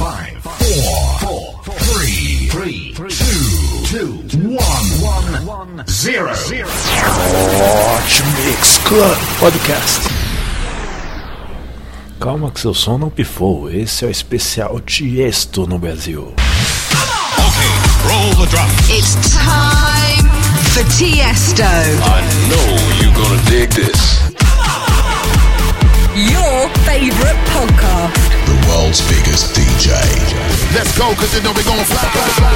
five, four, four, three, three, two, two, one, one, zero. Hot Mix Club Podcast. Calma que seu som não pifou. Esse é o especial Tiesto no Brasil. Roll the drum. It's time for Tiesto. I know you're gonna dig this. Your favourite podcast. The world's biggest DJ. Let's go, cause you know we gon' fly, fly, fly.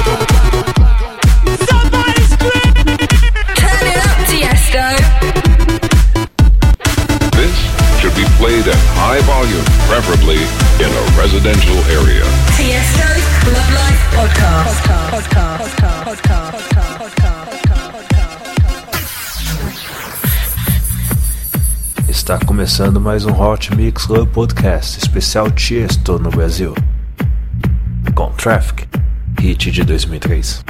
Turn it up, Tiesto. This should be played at high volume, preferably in a residential area. Tiesto's Club Life Podcast. Podcast. Podcast. Podcast. Podcast. Podcast. Está começando mais um Hot Mix Club Podcast especial Tiesto no Brasil. Com Traffic, hit de 2003.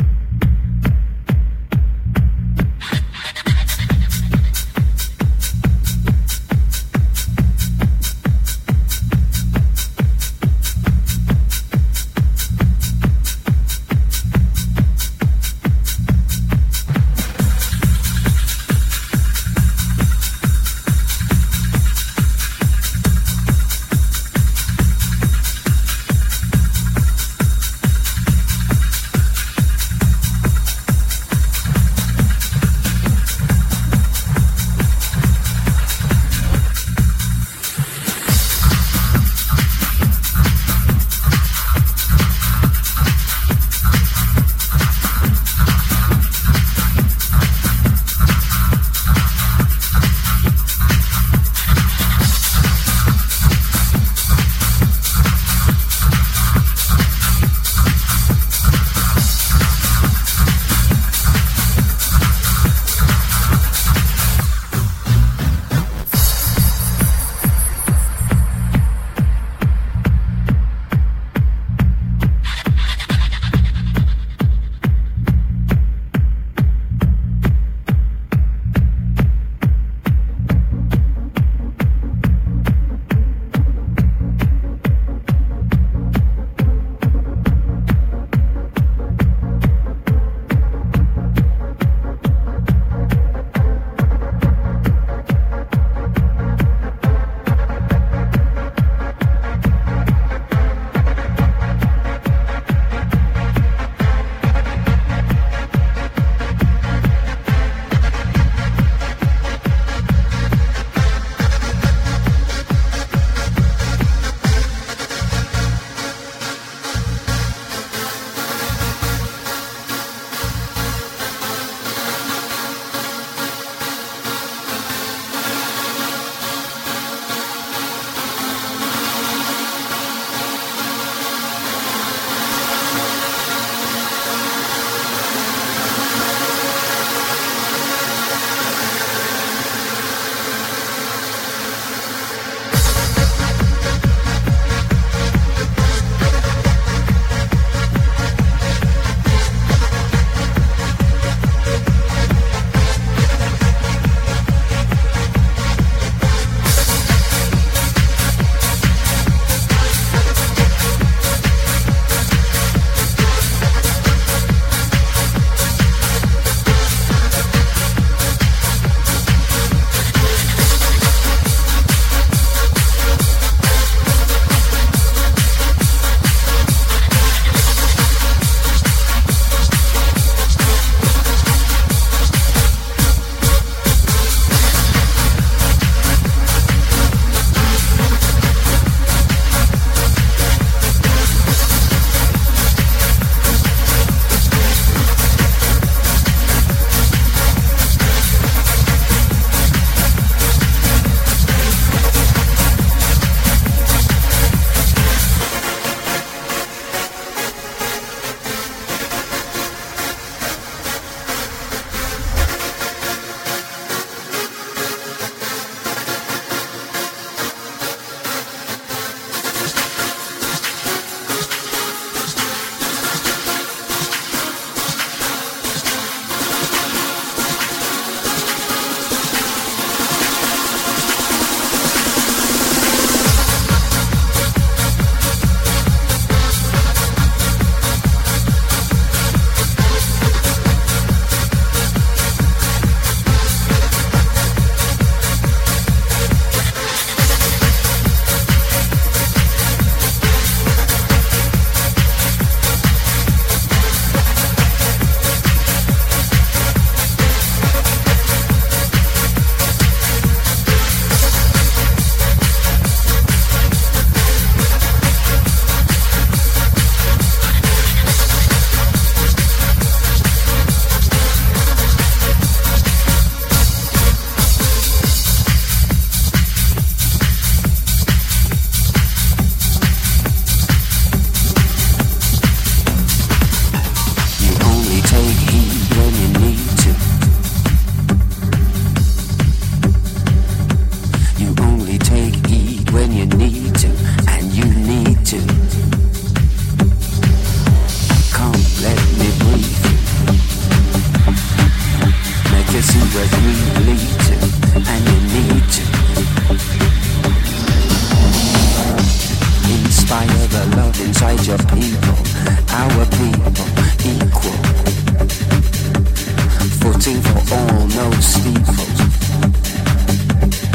no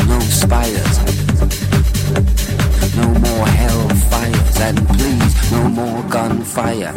no no more hellfires, and please, no more gunfire.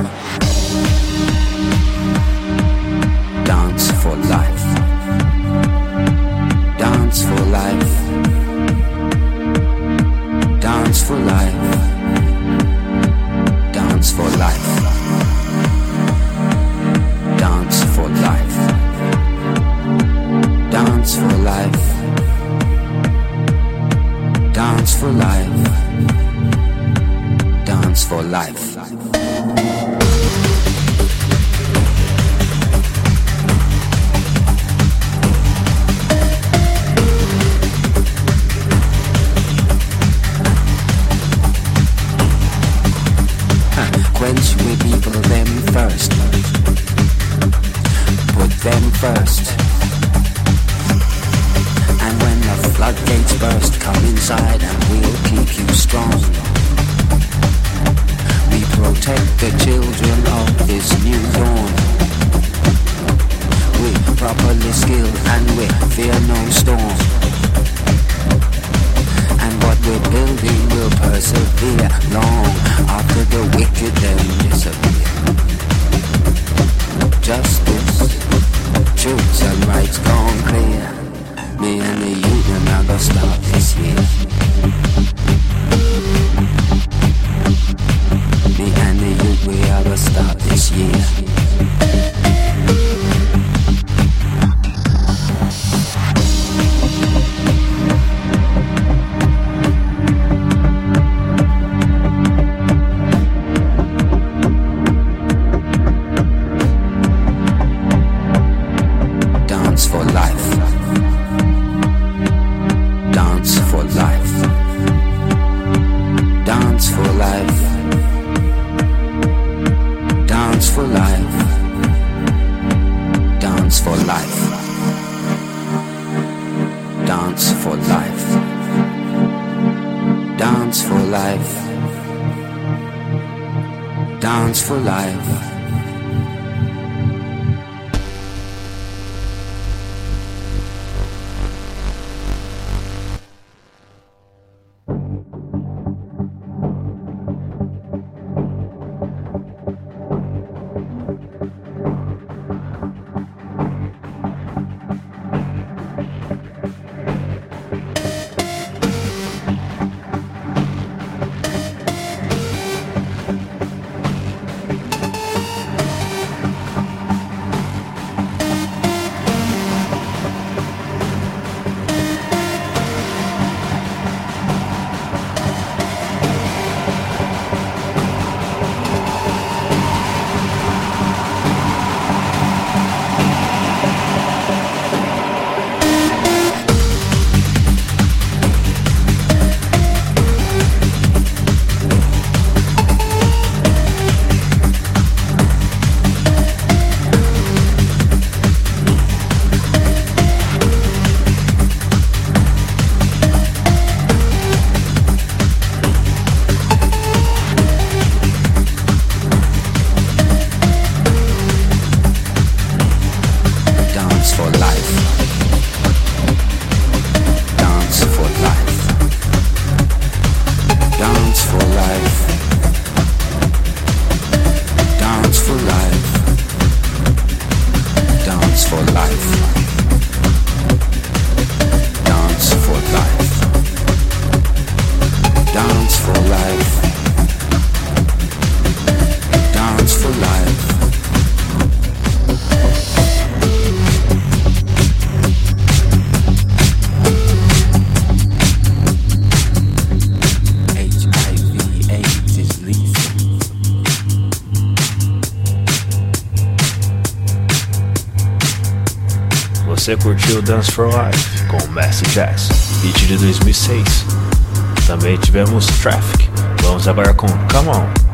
Você curtiu Dance for Life com Messi Jazz, beat de 2006. Também tivemos Traffic. Vamos agora com Come On.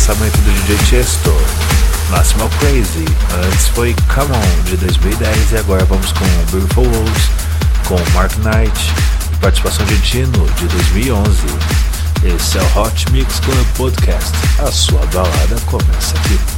Lançamento do DJ Chesto, Maximal Crazy. Antes foi Come On de 2010 e agora vamos com Beautiful Wolves com Mark Knight participação de Dino de 2011. Esse é o Hot Mix Club Podcast. A sua balada começa aqui.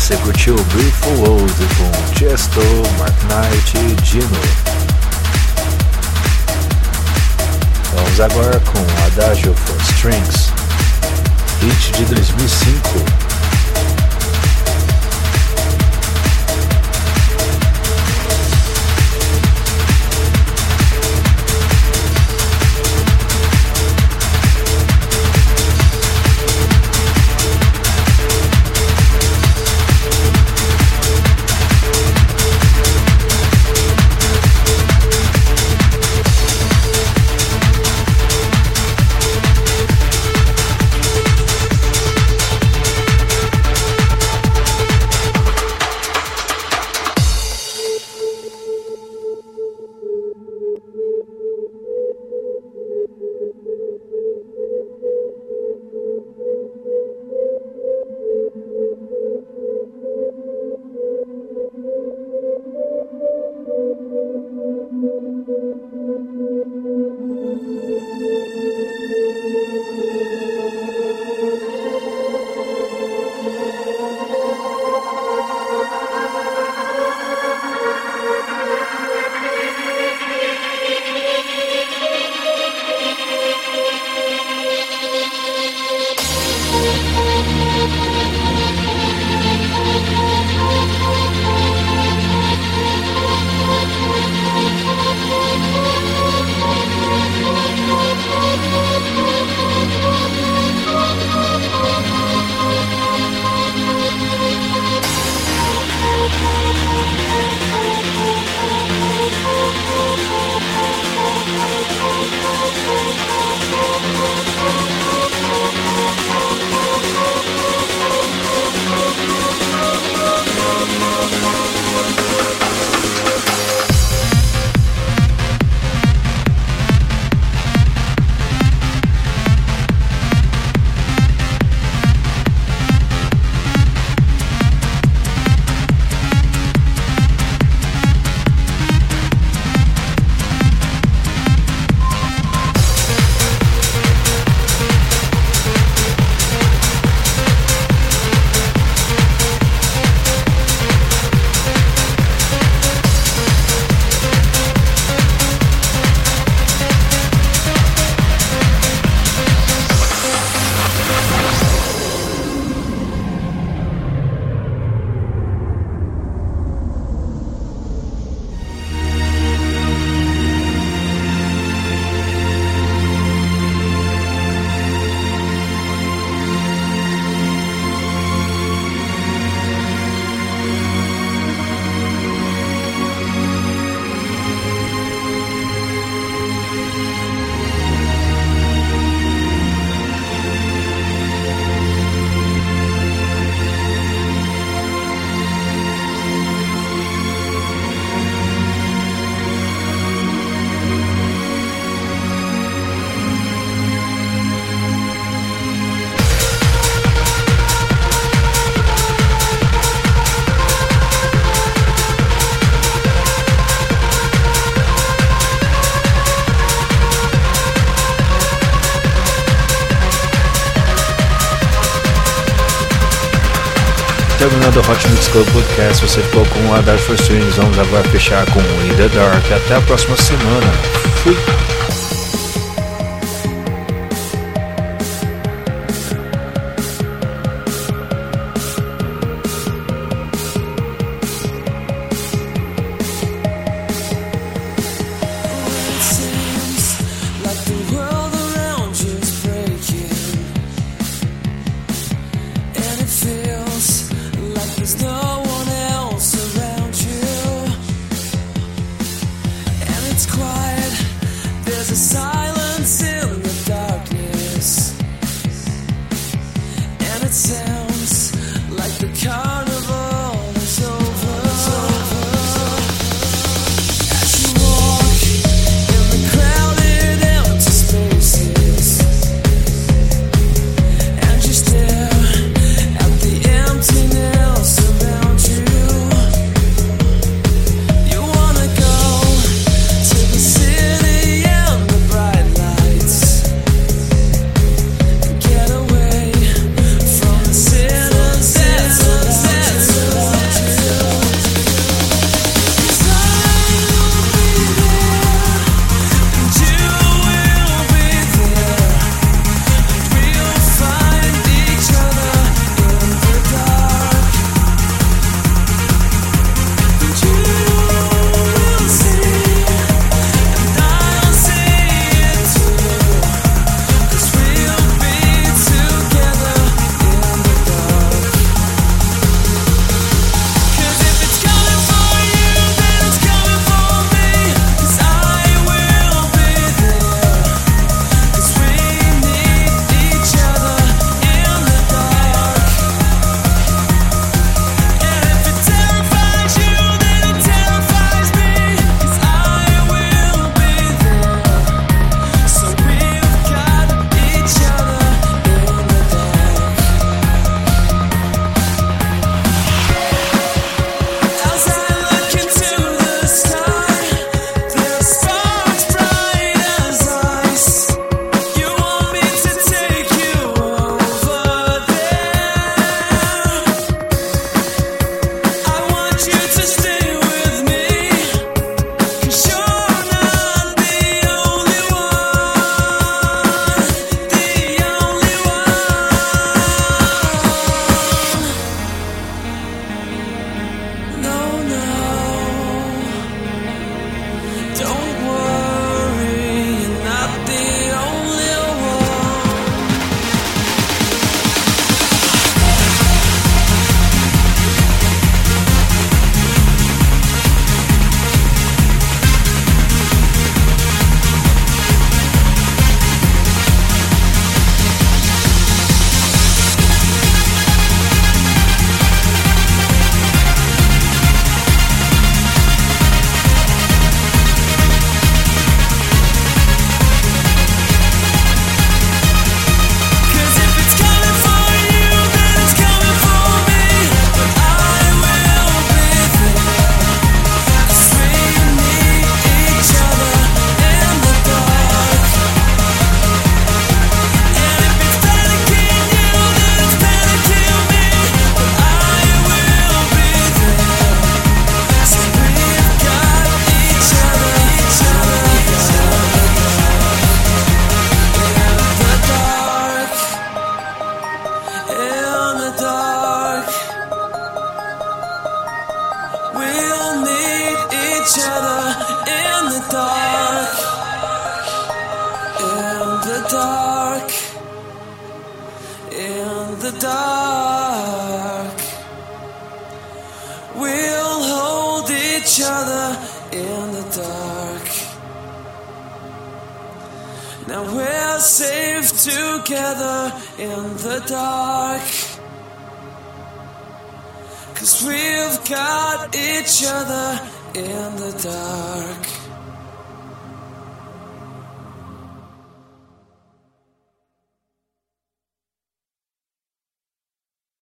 Você curtiu Beautiful World com Chesto, Mark Knight e Dino. Vamos agora com Adagio for Strings, hit de 2005. Terminando o Hot Mix Club Podcast, você ficou com a Dark for Strings. Vamos agora fechar com In The Dark. Até a próxima semana. Fui!